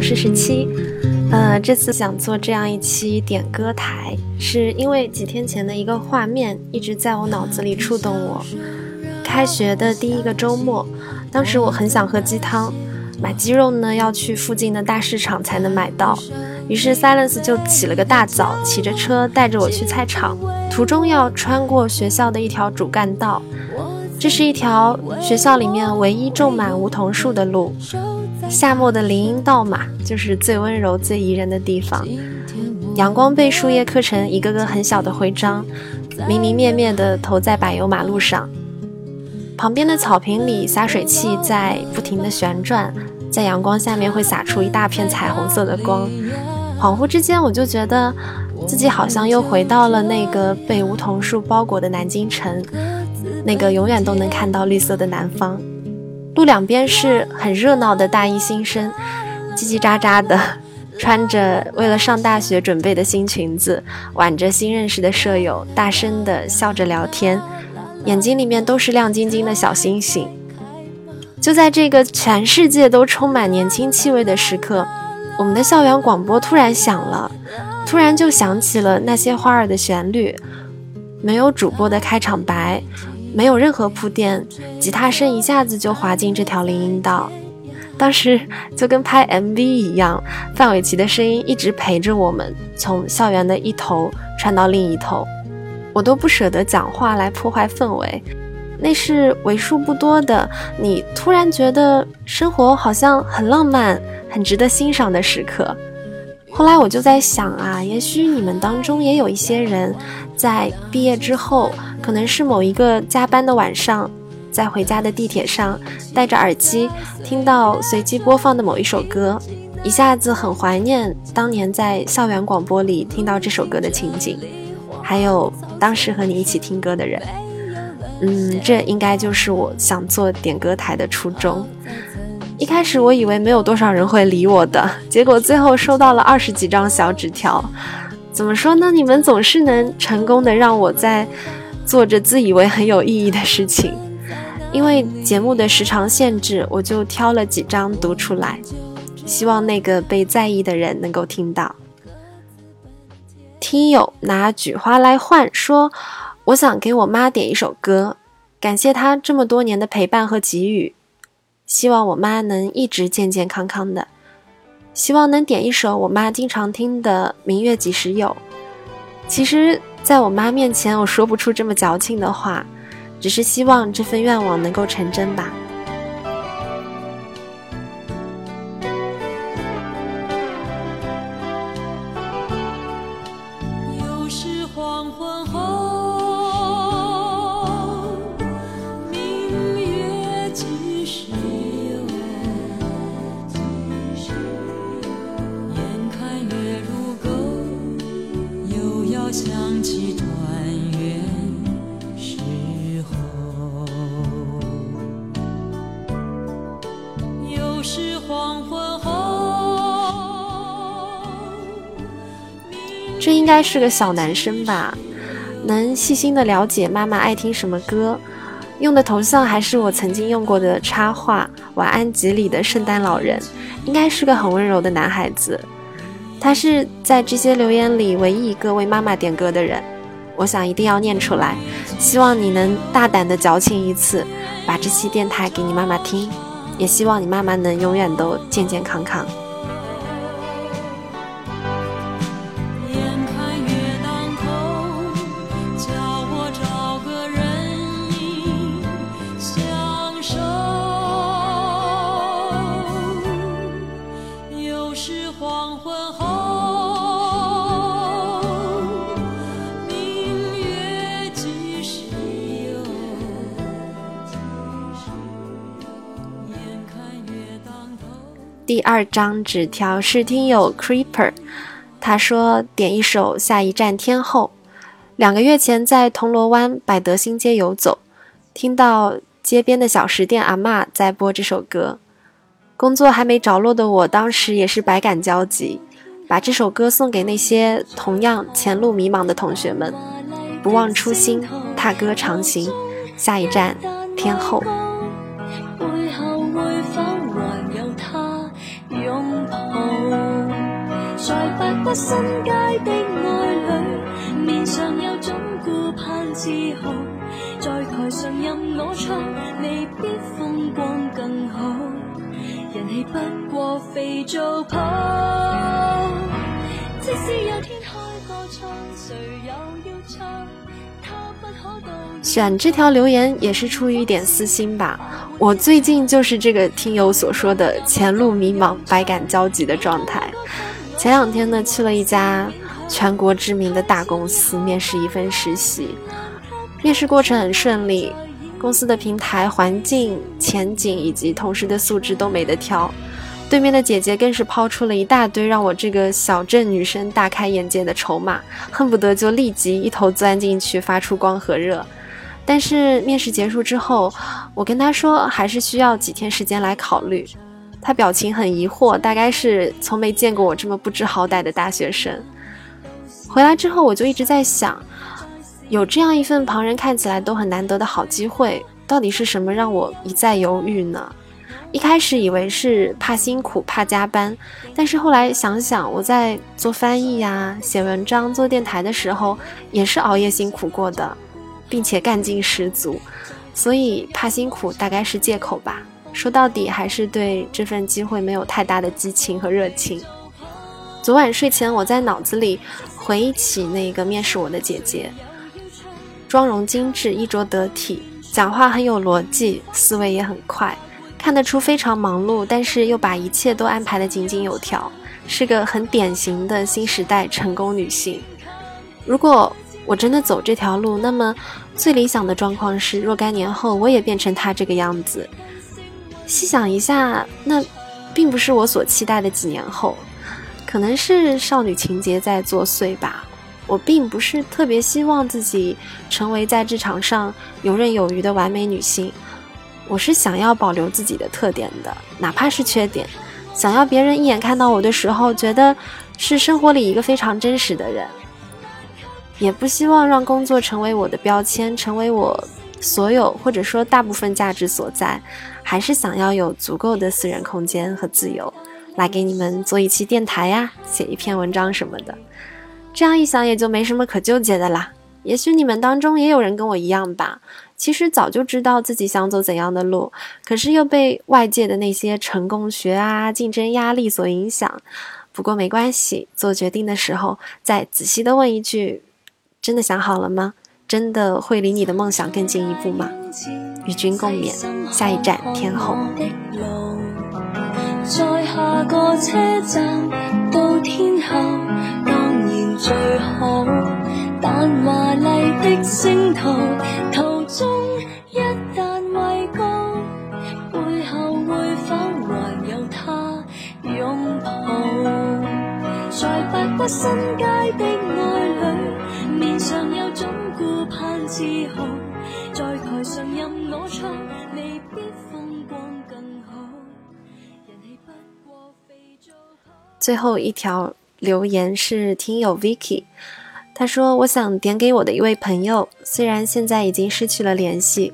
我是十七。呃，这次想做这样一期点歌台，是因为几天前的一个画面一直在我脑子里触动我。开学的第一个周末，当时我很想喝鸡汤，买鸡肉呢要去附近的大市场才能买到，于是 Silence 就起了个大早，骑着车带着我去菜场，途中要穿过学校的一条主干道，这是一条学校里面唯一种满梧桐树的路。夏末的林荫道嘛，就是最温柔、最宜人的地方。阳光被树叶刻成一个个很小的徽章，明明灭灭的投在柏油马路上。旁边的草坪里，洒水器在不停地旋转，在阳光下面会洒出一大片彩虹色的光。恍惚之间，我就觉得自己好像又回到了那个被梧桐树包裹的南京城，那个永远都能看到绿色的南方。路两边是很热闹的大一新生，叽叽喳喳的，穿着为了上大学准备的新裙子，挽着新认识的舍友，大声的笑着聊天，眼睛里面都是亮晶晶的小星星。就在这个全世界都充满年轻气味的时刻，我们的校园广播突然响了，突然就响起了那些花儿的旋律，没有主播的开场白。没有任何铺垫，吉他声一下子就滑进这条林荫道，当时就跟拍 MV 一样，范玮琪的声音一直陪着我们，从校园的一头传到另一头，我都不舍得讲话来破坏氛围。那是为数不多的你突然觉得生活好像很浪漫、很值得欣赏的时刻。后来我就在想啊，也许你们当中也有一些人在毕业之后。可能是某一个加班的晚上，在回家的地铁上，戴着耳机听到随机播放的某一首歌，一下子很怀念当年在校园广播里听到这首歌的情景，还有当时和你一起听歌的人。嗯，这应该就是我想做点歌台的初衷。一开始我以为没有多少人会理我的，结果最后收到了二十几张小纸条。怎么说呢？你们总是能成功的让我在。做着自以为很有意义的事情，因为节目的时长限制，我就挑了几张读出来，希望那个被在意的人能够听到。听友拿菊花来换说，我想给我妈点一首歌，感谢她这么多年的陪伴和给予，希望我妈能一直健健康康的，希望能点一首我妈经常听的《明月几时有》。其实。在我妈面前，我说不出这么矫情的话，只是希望这份愿望能够成真吧。想起团圆时候，又是黄昏后这应该是个小男生吧，能细心的了解妈妈爱听什么歌，用的头像还是我曾经用过的插画《晚安吉》里的圣诞老人，应该是个很温柔的男孩子。他是在这些留言里唯一一个为妈妈点歌的人，我想一定要念出来，希望你能大胆的矫情一次，把这期电台给你妈妈听，也希望你妈妈能永远都健健康康。第二张纸条是听友 Creeper，他说点一首《下一站天后》。两个月前在铜锣湾百德新街游走，听到街边的小食店阿嬷在播这首歌。工作还没着落的我，当时也是百感交集，把这首歌送给那些同样前路迷茫的同学们。不忘初心，踏歌长行，下一站天后。在百不新街的爱侣，面上有种顾盼自豪，在台上任我唱，未必风光更好，人气不过肥皂泡。即使有天开个唱，谁又要唱？选这条留言也是出于一点私心吧。我最近就是这个听友所说的前路迷茫、百感交集的状态。前两天呢，去了一家全国知名的大公司面试一份实习，面试过程很顺利，公司的平台、环境、前景以及同事的素质都没得挑。对面的姐姐更是抛出了一大堆让我这个小镇女生大开眼界的筹码，恨不得就立即一头钻进去发出光和热。但是面试结束之后，我跟她说还是需要几天时间来考虑。他表情很疑惑，大概是从没见过我这么不知好歹的大学生。回来之后，我就一直在想，有这样一份旁人看起来都很难得的好机会，到底是什么让我一再犹豫呢？一开始以为是怕辛苦、怕加班，但是后来想想，我在做翻译呀、写文章、做电台的时候，也是熬夜辛苦过的，并且干劲十足，所以怕辛苦大概是借口吧。说到底，还是对这份机会没有太大的激情和热情。昨晚睡前，我在脑子里回忆起那个面试我的姐姐，妆容精致、衣着得体，讲话很有逻辑，思维也很快。看得出非常忙碌，但是又把一切都安排得井井有条，是个很典型的新时代成功女性。如果我真的走这条路，那么最理想的状况是若干年后我也变成她这个样子。细想一下，那并不是我所期待的几年后，可能是少女情节在作祟吧。我并不是特别希望自己成为在职场上游刃有余的完美女性。我是想要保留自己的特点的，哪怕是缺点，想要别人一眼看到我的时候，觉得是生活里一个非常真实的人，也不希望让工作成为我的标签，成为我所有或者说大部分价值所在，还是想要有足够的私人空间和自由，来给你们做一期电台呀，写一篇文章什么的。这样一想，也就没什么可纠结的啦。也许你们当中也有人跟我一样吧。其实早就知道自己想走怎样的路，可是又被外界的那些成功学啊、竞争压力所影响。不过没关系，做决定的时候再仔细的问一句：真的想好了吗？真的会离你的梦想更进一步吗？与君共勉，下一站天后。在下个车站到天后，当然最好。但华丽的星途。途中一旦畏高，背后会否还有他拥抱？在百不新街自豪，在台上任我唱，未必风光更好。人气不过。最后一条留言是听友 Vicky。他说：“我想点给我的一位朋友，虽然现在已经失去了联系。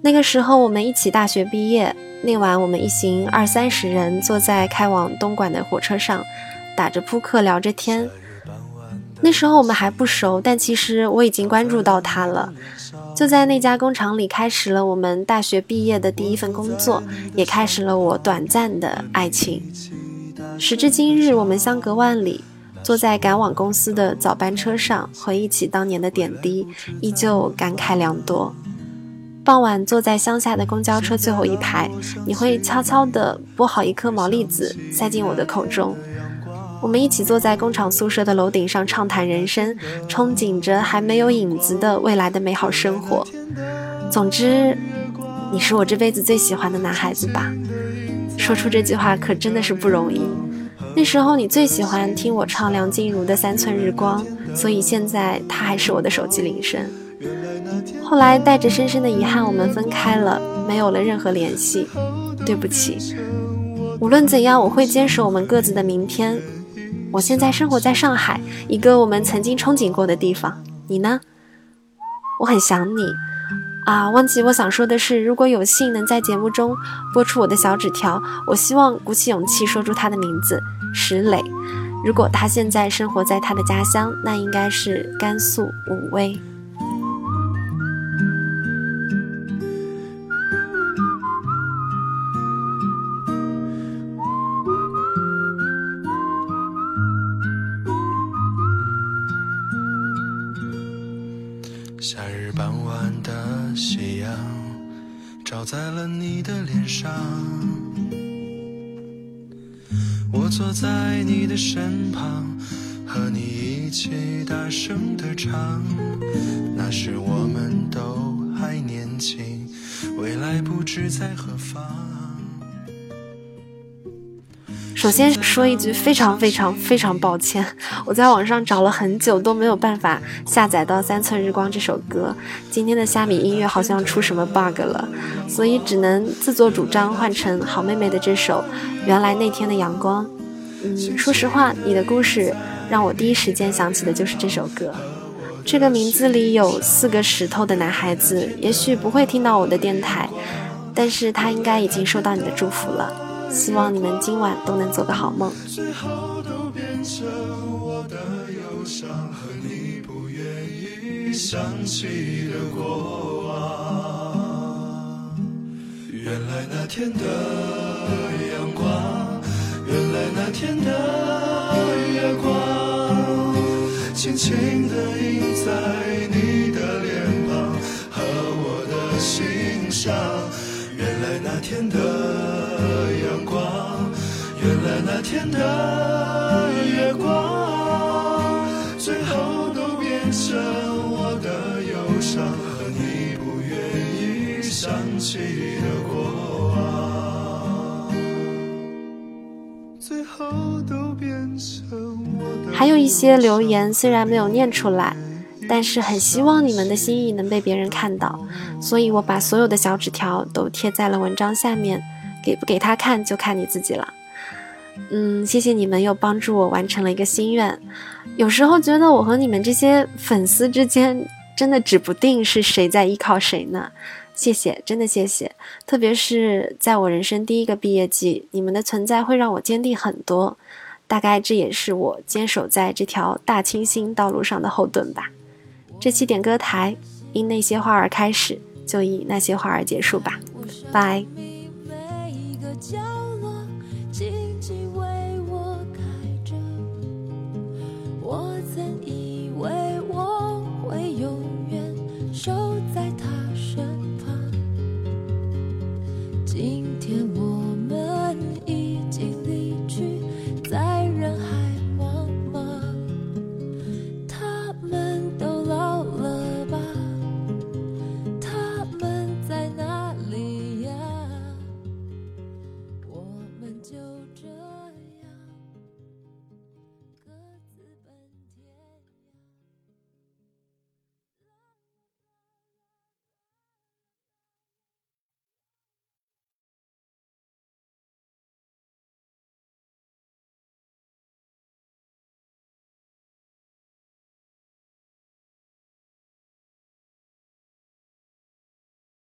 那个时候我们一起大学毕业，那晚我们一行二三十人坐在开往东莞的火车上，打着扑克聊着天。那时候我们还不熟，但其实我已经关注到他了。就在那家工厂里，开始了我们大学毕业的第一份工作，也开始了我短暂的爱情。时至今日，我们相隔万里。”坐在赶往公司的早班车上，回忆起当年的点滴，依旧感慨良多。傍晚坐在乡下的公交车最后一排，你会悄悄地剥好一颗毛栗子，塞进我的口中。我们一起坐在工厂宿舍的楼顶上畅谈人生，憧憬着还没有影子的未来的美好生活。总之，你是我这辈子最喜欢的男孩子吧？说出这句话可真的是不容易。那时候你最喜欢听我唱梁静茹的《三寸日光》，所以现在它还是我的手机铃声。后来带着深深的遗憾，我们分开了，没有了任何联系。对不起。无论怎样，我会坚守我们各自的明天。我现在生活在上海，一个我们曾经憧憬过的地方。你呢？我很想你。啊，忘记我想说的是，如果有幸能在节目中播出我的小纸条，我希望鼓起勇气说出他的名字。石磊，如果他现在生活在他的家乡，那应该是甘肃武威。照在了你的脸上，我坐在你的身旁，和你一起大声的唱。那时我们都还年轻，未来不知在何方。首先说一句非常非常非常抱歉，我在网上找了很久都没有办法下载到《三寸日光》这首歌。今天的虾米音乐好像出什么 bug 了，所以只能自作主张换成好妹妹的这首《原来那天的阳光》。嗯，说实话，你的故事让我第一时间想起的就是这首歌。这个名字里有四个石头的男孩子，也许不会听到我的电台，但是他应该已经收到你的祝福了。希望你们今晚都能做个好梦。最后都变成我的忧伤和你不愿意想起的过往原来那天的阳光原来那天的月光轻轻地印在你的脸庞和我的心上原来那天的天的月光，最后都变成我的忧伤和你不愿意想起的过往，最后都变成我的。还有一些留言虽然没有念出来，但是很希望你们的心意能被别人看到，所以我把所有的小纸条都贴在了文章下面。给不给他看就看你自己了。嗯，谢谢你们又帮助我完成了一个心愿。有时候觉得我和你们这些粉丝之间真的指不定是谁在依靠谁呢。谢谢，真的谢谢。特别是在我人生第一个毕业季，你们的存在会让我坚定很多。大概这也是我坚守在这条大清新道路上的后盾吧。这期点歌台因那些花儿开始，就以那些花儿结束吧。拜。just